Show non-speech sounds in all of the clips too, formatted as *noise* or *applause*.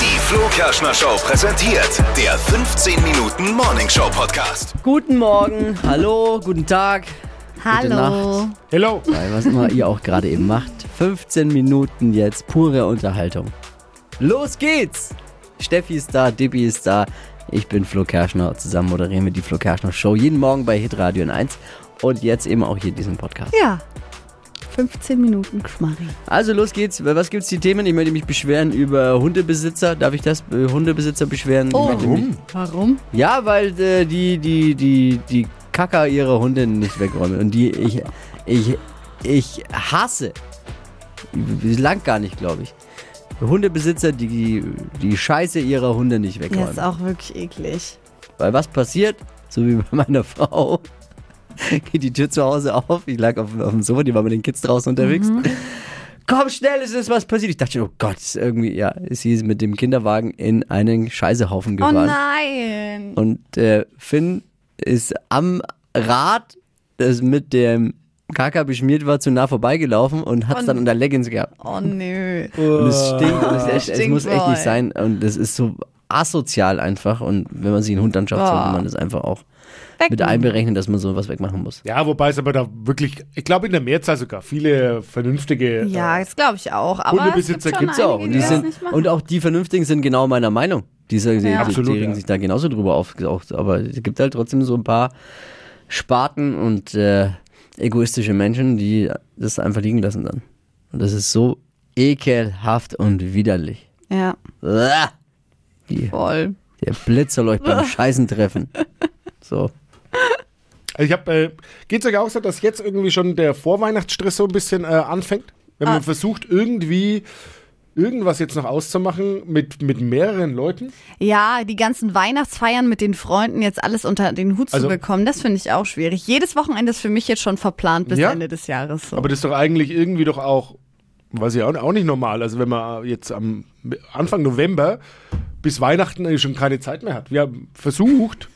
Die Flo Kerschner Show präsentiert der 15 Minuten Morning Show Podcast. Guten Morgen, hallo, guten Tag. Gute Hallo. Nacht. Hello. Bei was immer ihr auch gerade eben macht. 15 Minuten jetzt, pure Unterhaltung. Los geht's! Steffi ist da, Dippi ist da. Ich bin Flo Kerschner. Zusammen moderieren wir die Flo Kerschner Show jeden Morgen bei Hitradio in 1 und jetzt eben auch hier diesen Podcast. Ja. 15 Minuten Geschmarri. Also los geht's. Was gibt's die Themen? Ich möchte mich beschweren über Hundebesitzer. Darf ich das? Äh, Hundebesitzer beschweren? Oh. Mich- Warum? Ja, weil äh, die, die, die, die Kacker ihre Hunde nicht wegräumen. Und die, ich, ich, ich hasse, lang gar nicht, glaube ich, Hundebesitzer, die die Scheiße ihrer Hunde nicht wegräumen. ist auch wirklich eklig. weil was passiert, so wie bei meiner *laughs* Frau, *laughs* geht die Tür zu Hause auf, ich lag auf, auf dem Sofa, die war mit den Kids draußen unterwegs. Komm schnell, es ist was passiert. Ich dachte, schon, oh Gott, ist irgendwie, ja, ist sie mit dem Kinderwagen in einen Scheißehaufen Oh gefahren. nein. Und äh, Finn ist am Rad, das mit dem Kaka beschmiert war, zu nah vorbeigelaufen und hat es dann unter Leggings gehabt. Oh nö. Und es stinkt und es, ist echt, es muss echt nicht sein. Und das ist so asozial einfach. Und wenn man sich einen Hund anschafft, Boah. sollte man das einfach auch. Mit einberechnen, dass man sowas wegmachen muss. Ja, wobei es aber da wirklich, ich glaube in der Mehrzahl sogar, viele vernünftige. Ja, äh, das glaube ich auch. Aber Hundebesitzer es gibt schon auch. Und, die sind, und auch die Vernünftigen sind genau meiner Meinung. Die, die, die, Ja. Absolut, die regen ja. sich da genauso drüber auf. Auch, aber es gibt halt trotzdem so ein paar Sparten und äh, egoistische Menschen, die das einfach liegen lassen dann. Und das ist so ekelhaft und widerlich. ja. Die, voll. der Blitz soll euch beim Scheißen treffen. *laughs* So. Ich habe, äh, geht es euch auch so, dass jetzt irgendwie schon der Vorweihnachtsstress so ein bisschen äh, anfängt? Wenn man Ah. versucht, irgendwie irgendwas jetzt noch auszumachen mit, mit mehreren Leuten? Ja, die ganzen Weihnachtsfeiern mit den Freunden jetzt alles unter den Hut Also- zu bekommen, das finde ich auch schwierig. Jedes Wochenende ist für mich jetzt schon verplant bis Ja. Ende des Jahres. So. Aber das ist doch eigentlich irgendwie doch auch, weiß ich auch, auch nicht normal. Also wenn man jetzt am Anfang November bis Weihnachten schon keine Zeit mehr hat. Wir haben versucht,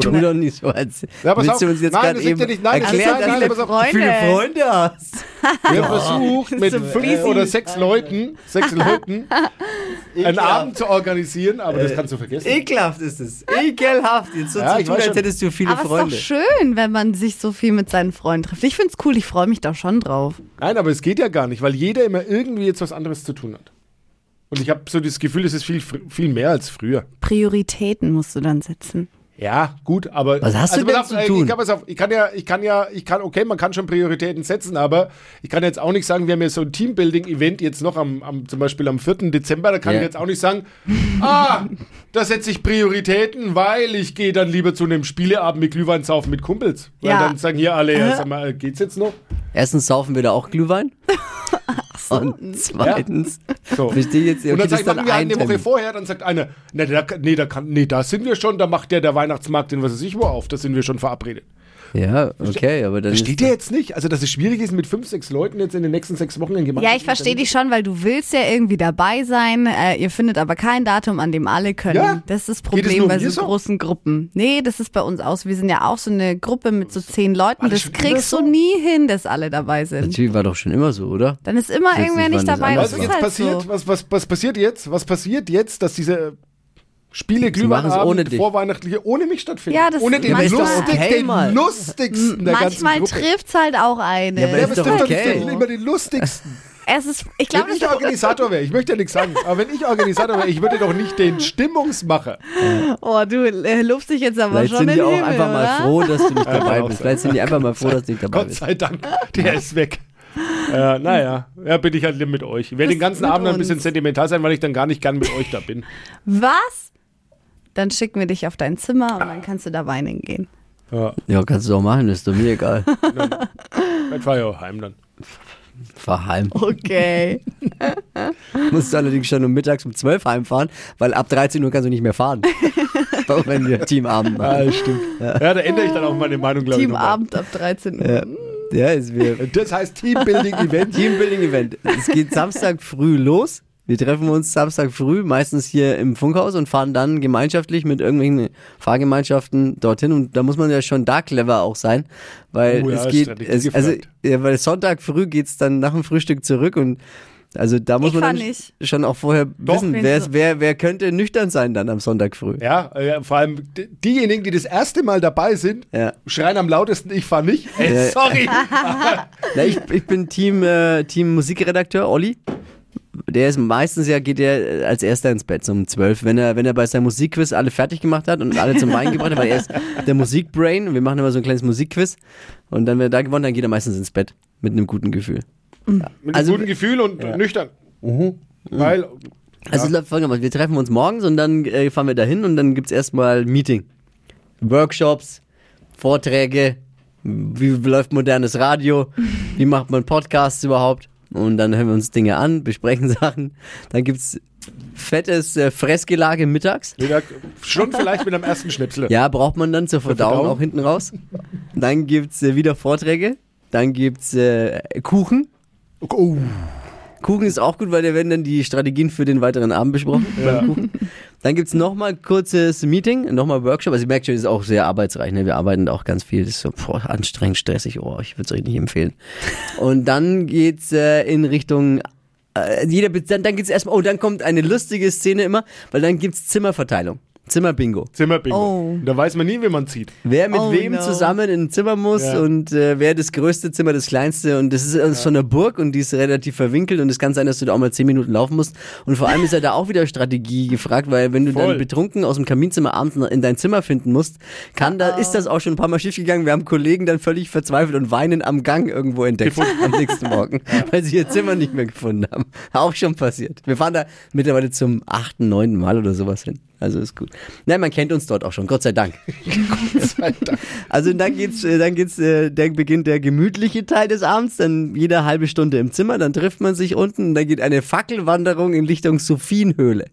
Tu oder? doch nicht so, als Ja, pass willst auf. du uns jetzt Nein, gerade eben ja nicht- nein, das erklären, dass nein, du pass auf, wie viele Freunde. Freunde hast. *laughs* Wir haben versucht, mit so fünf oder sechs Leuten, sechs *laughs* Leuten, einen Abend zu organisieren, aber das kannst du vergessen. Ekelhaft ist es. Ekelhaft. Jetzt so Ja, zu tun, als hättest du viele Aber es Freunde. ist doch schön, wenn man sich so viel mit seinen Freunden trifft. Ich finde es cool, ich freue mich da schon drauf. Nein, aber es geht ja gar nicht, weil jeder immer irgendwie jetzt was anderes zu tun hat. Und ich habe so das Gefühl, es ist viel, viel mehr als früher. Prioritäten musst du dann setzen. Ja, gut, aber. Was hast du pass denn auf, zu tun? Ich kann, auf, ich kann ja, ich kann ja, ich kann, okay, man kann schon Prioritäten setzen, aber ich kann jetzt auch nicht sagen, wir haben ja so ein Teambuilding-Event jetzt noch am, am, zum Beispiel am 4. Dezember, da kann Ja. ich jetzt auch nicht sagen, *laughs* ah, da setze ich Prioritäten, weil ich gehe dann lieber zu einem Spieleabend mit Glühwein saufen mit Kumpels. Weil Ja. dann sagen hier alle, ja, sag mal, geht's jetzt noch? Erstens saufen wir da auch Glühwein. Und zweitens, So. verstehe ich jetzt, okay, Und dann das sag ist ich, dann machen wir ein eine Woche vorher, dann sagt einer, nee da, nee, da, kann, nee, da sind wir schon, da macht der der Weihnachtsmarkt in was weiß ich wo auf, da sind wir schon verabredet. Ja, okay, aber dann Versteht ihr jetzt nicht? Also, dass es schwierig ist, mit fünf, sechs Leuten jetzt in den nächsten sechs Wochen in Gemeinschaft Ja, ich verstehe dich schon, weil du willst ja irgendwie dabei sein. Äh, ihr findet aber kein Datum, an dem alle können. Ja. Das ist das Problem bei so so? großen Gruppen. Nee, das ist bei uns aus. Wir sind ja auch so eine Gruppe mit so zehn Leuten. Das kriegst du so? nie hin, dass alle dabei sind. Natürlich war doch schon immer so, oder? Dann ist immer irgendwer nicht, nicht dabei. Was ist jetzt halt passiert? so. Was, was, was passiert jetzt? Was passiert jetzt, dass diese Spiele, Glühweinabend, ohne dich. vorweihnachtliche, ohne mich stattfinden? Ja, das ohne den, manchmal- lustig, Okay, den mal. lustigsten der ganzen Manchmal Gruppe. trifft's halt auch eine. Ja, aber Ja, ist es doch trifft okay. nicht immer den lustigsten. es ist, ich glaube, Wenn ich Organisator wäre, ich möchte ja nichts sagen, aber wenn ich Organisator wäre, ich würde doch nicht den Stimmungsmacher. *laughs* oh, du äh, lobst dich jetzt aber Vielleicht schon sind in die auch Himmel, einfach mal oder? froh, dass du nicht *laughs* dabei auch bist. Vielleicht sind die einfach mal froh, dass du nicht dabei Gott bist. sei Dank, der ist weg. Äh, naja, ja, bin ich halt mit euch. Ich werde den ganzen Abend ein bisschen uns. sentimental sein, weil ich dann gar nicht gern mit euch da bin. Was? Dann schicken wir dich auf dein Zimmer und dann kannst du da weinen gehen. Ja, Ja, kannst du auch machen, ist doch mir egal. *laughs* dann fahr ich auch heim dann. Fahr heim. Okay. *laughs* Musst du allerdings schon um mittags um 12 heimfahren, weil ab 13 Uhr kannst du nicht mehr fahren. *laughs* Auch wenn wir Teamabend machen. Ja, stimmt. Ja, da ändere ich dann auch meine Meinung, glaube ich. nochmal. Teamabend ab 13 Uhr. Ja, ja ist wir. Das heißt Teambuilding-Event. Teambuilding-Event. Es geht Samstag früh los. Wir treffen uns Samstag früh, meistens hier im Funkhaus und fahren dann gemeinschaftlich mit irgendwelchen Fahrgemeinschaften dorthin. Und da muss man ja schon da clever auch sein, weil Oh ja, es geht, es, also, ja, weil Sonntag früh geht's dann nach dem Frühstück zurück und also da muss Ich man schon auch vorher wissen, Bin wer, so- wer, wer könnte nüchtern sein dann am Sonntag früh. Ja, äh, vor allem diejenigen, die das erste Mal dabei sind, Ja. schreien am lautesten, ich fahr nicht. Ey, sorry. *laughs* Na, ich, ich bin Team, äh, Team Musikredakteur, Olli. Der ist meistens ja, geht er äh, als erster ins Bett so um 12, wenn er, wenn er bei seinem Musikquiz alle fertig gemacht hat und alle zum Wein gebracht hat, weil er ist *laughs* der Musikbrain und wir machen immer so ein kleines Musikquiz. Und dann, wenn er da gewonnen, dann geht er meistens ins Bett mit einem guten Gefühl. Mit Also- einem guten Gefühl und nüchtern. Weil, Also es läuft folgendermaßen, wir treffen uns morgens und dann äh, fahren wir dahin und dann gibt's erstmal Meeting. Workshops, Vorträge, wie läuft modernes Radio, wie macht man Podcasts überhaupt und dann hören wir uns Dinge an, besprechen *laughs* Sachen. Dann gibt's fettes äh, Fressgelage mittags. Mittag, schon vielleicht mit einem ersten Schnipsel. Ja, braucht man dann zur Verdauung, Verdauung? auch hinten raus. Dann gibt's äh, wieder Vorträge, dann gibt's äh, Kuchen. Oh, Kuchen ist auch gut, weil da werden dann die Strategien für den weiteren Abend besprochen. Kuchen. Dann gibt's nochmal ein kurzes Meeting, nochmal Workshop. Also ihr merkt schon, das ist auch sehr arbeitsreich. Ne? Wir arbeiten auch ganz viel. Das ist so boah, anstrengend, stressig. Oh, ich würde es euch nicht empfehlen. Und dann geht's äh, in Richtung äh, jeder, dann, dann geht's erstmal, oh, dann kommt eine lustige Szene immer, weil dann gibt's Zimmerverteilung. Zimmerbingo. Zimmerbingo. Oh. Da weiß man nie, wie man zieht. Wer mit Oh, wem no. zusammen in ein Zimmer muss Ja. und äh, wer das größte Zimmer, das kleinste und das ist ja. so eine Burg und die ist relativ verwinkelt und es kann sein, dass du da auch mal zehn Minuten laufen musst und vor allem ist ja da auch wieder Strategie gefragt, weil wenn du Voll. dann betrunken aus dem Kaminzimmer abends in dein Zimmer finden musst, kann da, ist das auch schon ein paar Mal schief gegangen. Wir haben Kollegen dann völlig verzweifelt und weinen am Gang irgendwo entdeckt am nächsten Morgen, weil sie ihr Zimmer nicht mehr gefunden haben. Auch schon passiert. Wir fahren da mittlerweile zum achten, neunten Mal oder sowas hin. Also ist gut. Nein, man kennt uns dort auch schon, Gott sei Dank. *laughs* Also dann geht's, äh, dann geht's, äh, dann beginnt der gemütliche Teil des Abends, dann jede halbe Stunde im Zimmer, dann trifft man sich unten, und dann geht eine Fackelwanderung in Richtung Sophienhöhle.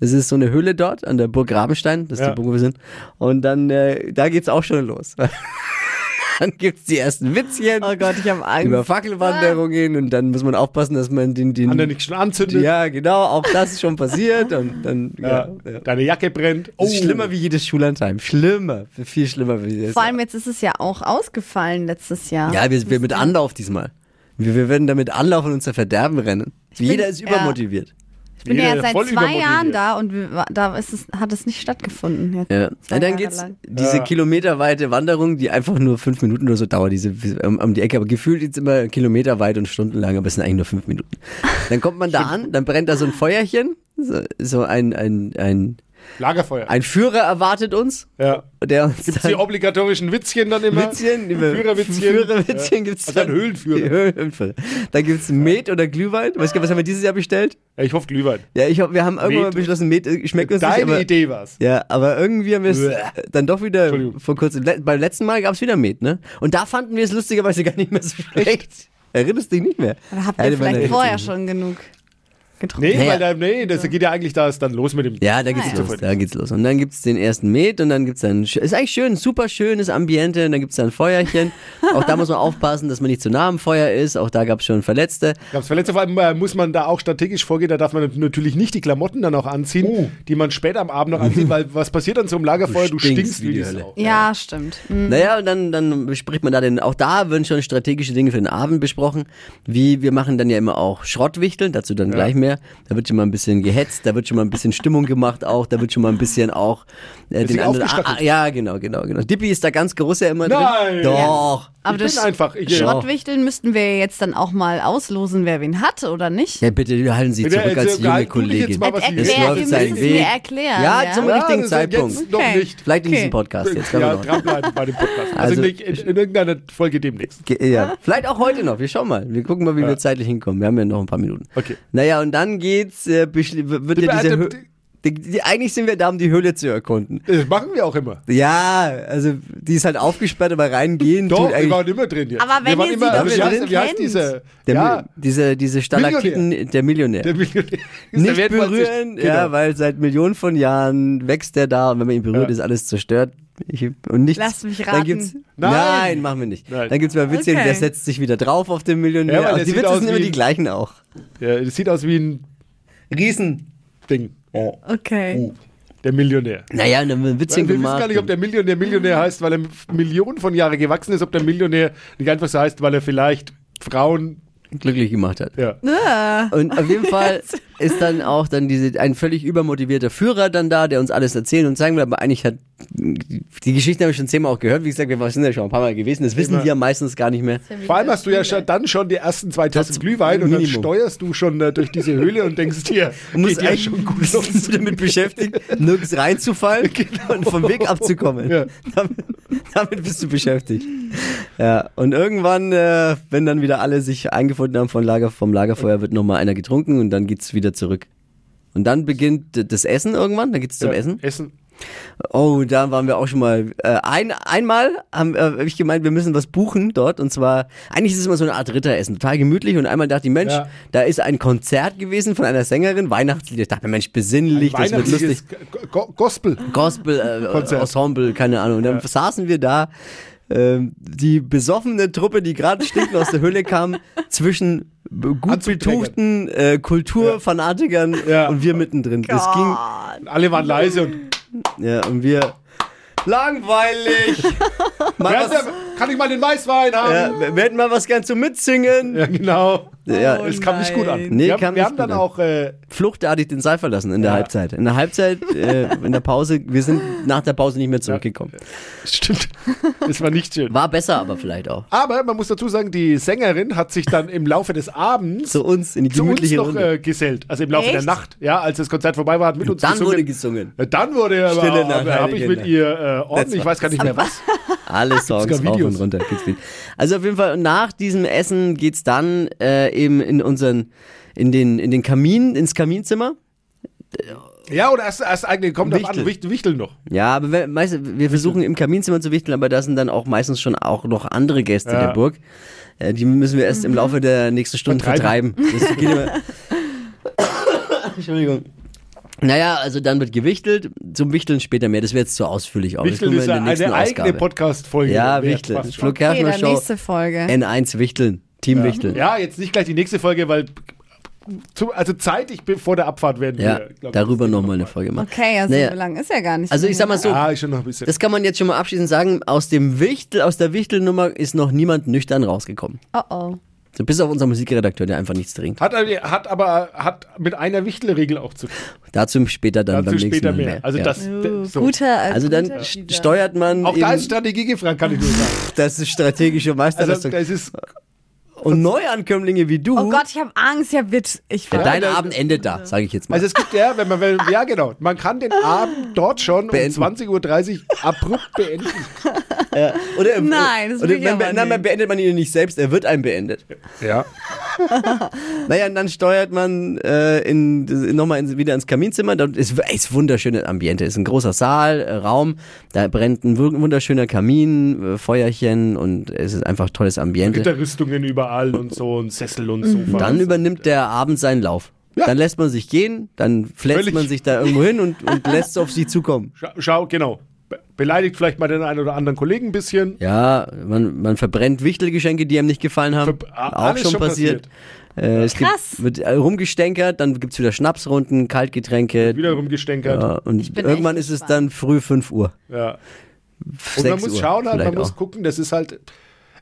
Das ist so eine Höhle dort an der Burg Rabenstein, das ist Ja. die Burg, wo wir sind. Und dann, äh, da geht's auch schon los. *laughs* *laughs* dann gibt's die ersten Witzchen Oh Gott, ich habe Angst. über Fackelwanderungen und dann muss man aufpassen, dass man den, den An der nicht schon anzündet. ja, genau, auch das ist schon passiert und dann, *laughs* ja, Ja. ja. Deine Jacke brennt. Ist schlimmer wie jedes Schullandheim. Schlimmer. Viel schlimmer wie das. Vor allem jetzt ist es ja auch ausgefallen letztes Jahr. Ja, wir, wir mit Anlauf diesmal. Wir, wir werden damit Anlauf in unser Verderben rennen. bin- Jeder ist ja. Ich bin ja voll seit zwei. Jahren da und da ist es, hat es nicht stattgefunden. Jetzt. Ja. Und dann geht's lang. diese Ja. kilometerweite Wanderung, die einfach nur fünf Minuten oder so dauert, diese um, um die Ecke. Aber gefühlt jetzt immer kilometerweit und stundenlang, aber es sind eigentlich nur fünf Minuten. Dann kommt man da *laughs* an, dann brennt da so ein Feuerchen, so, so ein, ein, ein, Lagerfeuer. ein Führer erwartet uns, ja. der uns Gibt's die obligatorischen Witzchen dann immer? Witzchen, Führerwitzchen. Führerwitzchen Ja. gibt's Also ein dann. Höhlenführer. Die Höhlenführer. Dann gibt's Met oder Glühwein. Weißt du, was haben wir dieses Jahr bestellt? Ja, ich hoffe Glühwein. Ja, ich hab, wir haben irgendwann mal Met. beschlossen, Met äh, schmeckt uns nicht, Deine aber, Idee war's. Ja, aber irgendwie haben wir es dann doch wieder vor kurzem, le- beim letzten Mal gab's wieder Met, ne? Und da fanden wir es lustigerweise gar nicht mehr so schlecht. Erinnerst dich nicht mehr? Oder habt ihr vielleicht vorher schon genug getrunken? Nee, Naja. weil da, nee, das geht ja eigentlich da ist dann los mit dem. Ja, da geht's Ah, ja. los, da geht's los. Und dann gibt's den ersten Met und dann gibt's dann, ist eigentlich schön, super schönes Ambiente und dann gibt's dann ein Feuerchen. Auch da muss man aufpassen, dass man nicht zu nah am Feuer ist. Auch da gab's schon Verletzte. Gab's Verletzte, vor allem äh, muss man da auch strategisch vorgehen, da darf man natürlich nicht die Klamotten dann auch anziehen, Oh. die man später am Abend noch anzieht, weil was passiert dann so im Lagerfeuer? Du, stinkst stinkst wie die Hölle. Sau. Ja, stimmt. Mhm. Naja, und dann, dann bespricht man da den, auch da werden schon strategische Dinge für den Abend besprochen. Wie, wir machen dann ja immer auch Schrottwichteln, dazu dann gleich mehr. Da wird schon mal ein bisschen gehetzt, da wird schon mal ein bisschen Stimmung gemacht auch, da wird schon mal ein bisschen auch äh, den anderen. Ah, ah, ja, genau, genau, genau. Dippy ist da ganz groß ja immer Nein! drin. Doch. Aber ich bin das einfach. Ich, Schrott- Schrottwichteln müssten wir jetzt dann auch mal auslosen, wer wen hat oder nicht. Ja, bitte halten Sie zurück als also, junge Kollegin. mal, Es läuft seinen Weg. mir erklären. Ja, Ja, zum Ja, richtigen ist Zeitpunkt. Jetzt noch Okay. nicht. Vielleicht in Okay. diesem Podcast jetzt. Ja, noch. dranbleiben bei dem Podcast. *laughs* Also, Also, nicht in, in irgendeiner Folge demnächst. Ja, vielleicht auch heute noch. Wir schauen mal. Wir gucken mal, wie wir zeitlich hinkommen. Wir haben ja noch ein paar Minuten. Okay. Naja, und dann geht's, äh, wird ja Die- diese die- Hö die, die, Eigentlich sind wir da, um die Höhle zu erkunden. Das machen wir auch immer. Ja, also die ist halt aufgesperrt, aber reingehen Doch, tut wir waren immer drin jetzt. Aber wenn wir waren ihr sie immer, doch wie heißt, wie heißt diese? der, ja, diese, diese Stalaktiten, der Millionär. der Millionär. Der Nicht wertvollste- berühren, Genau. ja, weil seit Millionen von Jahren wächst der da und wenn man ihn berührt, Ja. ist alles zerstört. Ich, und nichts. Lasst mich Dann raten. gibt's, Nein. nein. machen wir nicht. Nein. Dann gibt's mal Witze, Okay. der setzt sich wieder drauf auf den Millionär. Ja, Also die Witze sind immer die gleichen auch. Ja, das sieht aus wie ein Riesen. Ding. Okay. Der Millionär. Naja, dann wird ein Wir Witzchen wissen gemacht. gar nicht, ob der Millionär Millionär heißt, weil er Millionen von Jahren gewachsen ist, ob der Millionär nicht einfach so heißt, weil er vielleicht Frauen. glücklich gemacht hat. Ja. Und auf jeden Fall *laughs* ist dann auch dann diese, ein völlig übermotivierter Führer dann da, der uns alles erzählen und zeigen will, aber eigentlich hat, die Geschichte habe ich schon zehnmal auch gehört, wie gesagt, wir sind ja schon ein paar Mal gewesen, das wissen Immer. die ja meistens gar nicht mehr. Vor allem hast du ja schon, dann schon die ersten zwei Tassen Das Glühwein und dann steuerst du schon äh, durch diese Höhle und denkst dir, Du musst geht ja eigentlich schon gut bist los. du damit beschäftigt, nirgends reinzufallen *laughs* und vom Weg abzukommen. Ja. Damit, damit bist du beschäftigt. Ja, und irgendwann, äh, wenn dann wieder alle sich eingefunden haben vom, Lager, vom Lagerfeuer, wird nochmal einer getrunken und dann geht's wieder zurück. Und dann beginnt das Essen irgendwann, dann geht's zum Ja, Essen. Essen. Oh, da waren wir auch schon mal. Äh, ein, einmal haben, äh, hab ich gemeint, wir müssen was buchen dort. Und zwar, eigentlich ist es immer so eine Art Ritteressen, total gemütlich. Und einmal dachte ich, Mensch, Ja. da ist ein Konzert gewesen von einer Sängerin, Weihnachtslied. Ich dachte mir, Mensch, besinnlich, das wird lustig. Go- Gospel. Gospel, äh. Ensemble, keine Ahnung. Und dann saßen wir da, ähm, die besoffene Truppe, die gerade stinkend aus der Höhle kam, *laughs* zwischen gut betuchten äh, Kulturfanatikern Ja. und wir mittendrin. Das ging, Alle waren leise und ja, und wir, langweilig. *laughs* mal was, kann ich mal den Weißwein haben? ja, wir hätten mal was gern zum Mitsingen. Ja, genau. Ja, Es kam nicht gut an. Oh Nee, wir kam haben, wir nicht haben dann an. auch äh, Fluchtartig den Saal verlassen in der Ja. Halbzeit. In der Halbzeit, äh, in der Pause, wir sind nach der Pause nicht mehr zurückgekommen. Stimmt. Das war nicht schön. War besser aber vielleicht auch. Aber man muss dazu sagen, die Sängerin hat sich dann im Laufe des Abends Zu uns in die zu uns gemütliche noch Runde. äh, gesellt. Also im Laufe der Echt? Nacht. Ja, als das Konzert vorbei war, hat mit uns Dann gesungen. wurde gesungen. Äh, Dann wurde aber, Stille Nacht, aber habe ich mit ihr äh, ordentlich, ich weiß gar nicht mehr was. Alle Songs Videos. und runter. Also auf jeden Fall nach diesem Essen geht's dann äh, eben in unseren in den in den Kamin ins Kaminzimmer. Ja, oder erst, erst eigentlich kommt drauf an, Wichteln. Wichteln, Wichteln noch. Ja, aber wir, meist, wir versuchen im Kaminzimmer zu wichteln, aber da sind dann auch meistens schon auch noch andere Gäste Ja. der Burg. Äh, die müssen wir erst im Laufe der nächsten Stunden vertreiben. Vertreiben. *laughs* Entschuldigung. Naja, also dann wird gewichtelt. Zum Wichteln später mehr. Das wäre jetzt zu ausführlich auch. Das Wichteln tun wir ist in ja der nächsten eine eigene Ausgabe. Podcast-Folge. Ja, Wichteln. Flo Okay, Kerschner dann Show. nächste Folge. N1 Wichteln. Team Wichteln. Ja, jetzt nicht gleich die nächste Folge, weil zu, also zeitig vor der Abfahrt werden Ja, wir, glaub ich, darüber nochmal eine Folge machen. Okay, also Naja. so lang ist ja gar nicht. Also ich sag mal so, Ja, ist schon noch ein bisschen. das kann man jetzt schon mal abschließend sagen, aus dem Wichtel, aus der Wichtelnummer ist noch niemand nüchtern rausgekommen. Oh oh. So bis auf unser Musikredakteur, der einfach nichts trinkt. Hat, aber- hat aber hat mit einer Wichtelregel auch zu tun. Dazu später dann Dazu beim nächsten später Mal mehr. mehr. Also ja. das, Uh, so. Guter als also dann guter steuert man Auch da eben, ist Strategie gefragt, kann ich nur sagen. das ist strategische Also Meisterleistung. das ist Und Neuankömmlinge wie du, Oh Gott, ich habe Angst. Ja, wird. Ich ja, dein Abend endet da, sage ich jetzt mal. Also es gibt ja, wenn man will, ja genau, man kann den Abend dort schon Beenden. um 20.30 Uhr abrupt beenden. oder, Nein, das oder will ich man, aber nein, man nicht. beendet man ihn nicht selbst, er wird einem beendet. Ja. *laughs* Naja, und dann steuert man äh, in, nochmal in, wieder ins Kaminzimmer. Dort ist, ist wunderschönes Ambiente. Ist ein großer Saal, äh, Raum. Da brennt ein wun- wunderschöner Kamin, äh, Feuerchen und es ist einfach tolles Ambiente. Gitterrüstungen überall und so und Sessel und Sofa. Dann übernimmt der Abend seinen Lauf. Ja. Dann lässt man sich gehen, dann Völlig. man sich da irgendwo hin und, und *laughs* lässt es auf sich zukommen. Schau, schau, genau. Be beleidigt vielleicht mal den einen oder anderen Kollegen ein bisschen. Ja, man, man verbrennt Wichtelgeschenke, die einem nicht gefallen haben. Ver- Auch schon schon passiert. Äh, es gibt, Krass. wird äh, rumgestänkert, dann gibt's wieder Schnapsrunden, Kaltgetränke. Wiederum gestänkert. Ja, und irgendwann ist es dann früh 5 Uhr. Ja. Und 6 man muss Uhr schauen, halt, man muss auch. gucken, das ist halt.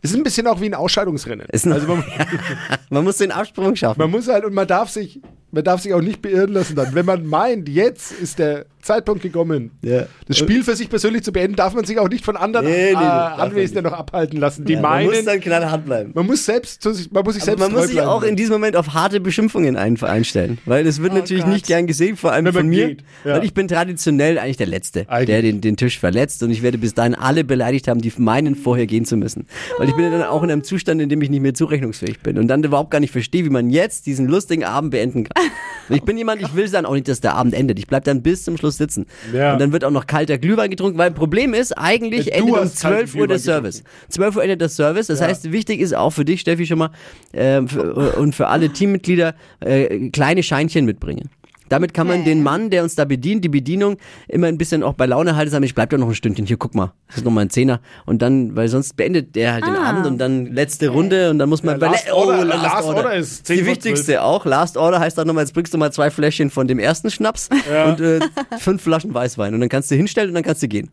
Es ist ein bisschen auch wie ein Ausscheidungsrennen. Ist noch- also man, *laughs* Man muss den Absprung schaffen. man muss halt und man darf sich, man darf sich auch nicht beirren lassen dann. Wenn man meint, jetzt ist der Zeitpunkt gekommen, Ja. das Spiel für sich persönlich zu beenden, darf man sich auch nicht von anderen Nee, nee, äh, man Anwesenden noch abhalten lassen. Die Ja, man meinen, muss dann knallhart bleiben. man muss selbst sich, man muss sich Aber selbst man muss sich bleiben. auch in diesem Moment auf harte Beschimpfungen ein, einstellen. Weil es wird Oh natürlich Gott. nicht gern gesehen, vor allem man von mir. ja. Weil ich bin traditionell eigentlich der Letzte, Eigentlich. der den, den Tisch verletzt. Und ich werde bis dahin alle beleidigt haben, die meinen, vorher gehen zu müssen. Weil ich bin ja dann auch in einem Zustand, in dem ich nicht mehr zurechnungsfähig bin. Und dann überhaupt gar nicht verstehe, wie man jetzt diesen lustigen Abend beenden kann. Und ich bin jemand, ich will dann auch nicht, dass der Abend endet. Ich bleib dann bis zum Schluss sitzen. Ja. Und dann wird auch noch kalter Glühwein getrunken, weil Problem ist, eigentlich Ja, endet um hast kalten 12 Uhr der Service. 12 Uhr endet der Service. Das Ja. heißt, wichtig ist auch für dich, Steffi, schon mal, äh, für, und für alle Teammitglieder, äh, kleine Scheinchen mitbringen. Damit kann man Okay. den Mann, der uns da bedient, die Bedienung, immer ein bisschen auch bei Laune halten, sagen, ich bleib doch noch ein Stündchen, hier, guck mal, das ist noch mal ein Zehner. Und dann, weil sonst beendet der halt den Ah. Abend und dann letzte Runde und dann muss man... Ja, Last oh, Order- Last Order ist 10 Die wichtigste auch. Last Order heißt dann nochmal, jetzt bringst du mal zwei Fläschchen von dem ersten Schnaps und äh, fünf Flaschen Weißwein. Und dann kannst du hinstellen und dann kannst du gehen.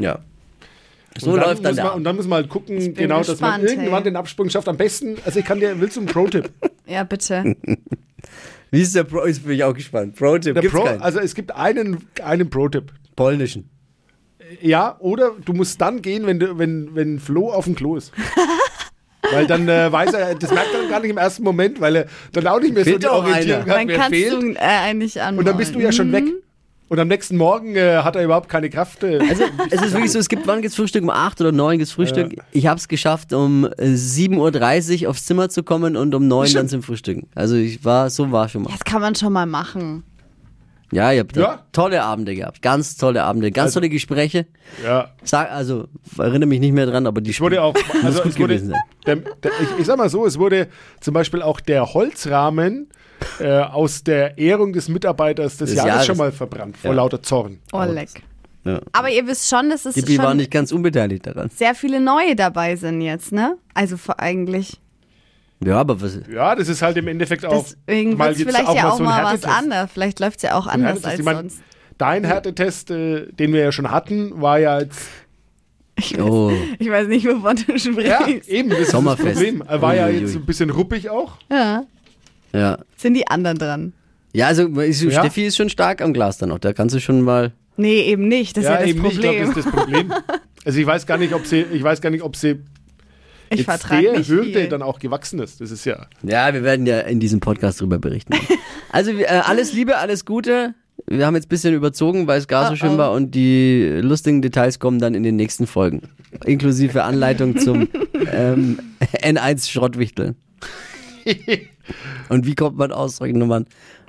Ja. So und dann läuft dann man, Abend. Und dann muss man halt gucken, genau, dass man gespannt, irgendwann hey. den Absprung schafft. Am besten, also ich kann dir, willst du einen Pro-Tipp? *laughs* Ja, bitte. Wie ist der Pro? Jetzt bin ich auch gespannt. Pro-Tipp, Pro, keinen. also es gibt einen, einen Pro-Tipp. Polnischen. Ja, oder du musst dann gehen, wenn, du, wenn, wenn Flo auf dem Klo ist. *laughs* weil dann äh, weiß er, das merkt er gar nicht im ersten Moment, weil er dann auch nicht mehr Fehlt so die auch Orientierung einer. hat, Dann kannst fehlt. du äh, eigentlich an. Und dann bist du ja schon weg. Und am nächsten Morgen äh, hat er überhaupt keine Kraft. Äh, Also es ist wirklich so, es gibt, wann gibt's Frühstück? Um 8 oder 9 gibt's Frühstück. Ich habe es geschafft, um äh, 7.30 Uhr aufs Zimmer zu kommen und um 9 dann zum Frühstücken. Also ich war, so war schon mal. Das kann man schon mal machen. Ja, ihr habt Ja. tolle Abende gehabt. Ganz tolle Abende, ganz Also- tolle Gespräche. ja. Sag, also, erinnere mich nicht mehr dran, aber die Es wurde auch, *laughs* also gut es wurde, gewesen sein. der, der, ich, ich sag mal so, es wurde zum Beispiel auch der Holzrahmen äh, aus der Ehrung des Mitarbeiters des, Des Jahres, Jahres. schon mal verbrannt, vor Ja. lauter Zorn. Oh, leck. Ja. Aber ihr wisst schon, dass es war schon nicht ganz unbeteiligt daran. sehr viele neue dabei sind jetzt, ne? Also vor eigentlich. Ja, aber was, Ja, das ist halt im Endeffekt auch Deswegen mal jetzt vielleicht ja auch so mal was anders. Vielleicht läuft es ja auch Ein anders als Ich mein, sonst. Dein Härtetest, äh, den wir ja schon hatten, war ja jetzt oh, Ich weiß nicht, wovon du sprichst. ja, eben das ist das Sommerfest. Problem. Er war ja jetzt ein bisschen ruppig auch. Ja. Ja. Sind die anderen dran? Ja, also ist, Ja. Steffi ist schon stark am Glas dann noch. Da kannst du schon mal. Nee, eben nicht. Das ist ja, das eben nicht. Ich glaube, Problem. das ist das Problem. *laughs* Also ich weiß gar nicht, ob sie, ich weiß gar nicht, ob sie Ich, jetzt der nicht Hürde viel. dann auch gewachsen ist. Das ist ja. Ja, wir werden ja in diesem Podcast drüber berichten. *laughs* Also äh, alles Liebe, alles Gute. Wir haben jetzt ein bisschen überzogen, weil es gar so schön war und die lustigen Details kommen dann in den nächsten Folgen. Inklusive Anleitung zum *laughs* ähm, N1-Schrottwichteln. Und wie kommt man aus solchen Nummern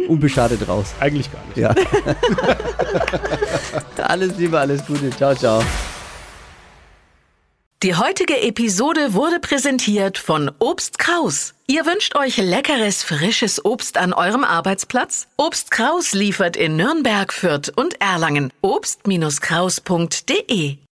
unbeschadet raus? Eigentlich gar nicht. Ja. *laughs* alles Liebe, alles Gute. Ciao, ciao. Die heutige Episode wurde präsentiert von Obst Kraus. Ihr wünscht euch leckeres, frisches Obst an eurem Arbeitsplatz? Obst Kraus liefert in Nürnberg, Fürth und Erlangen. Obst-Kraus.de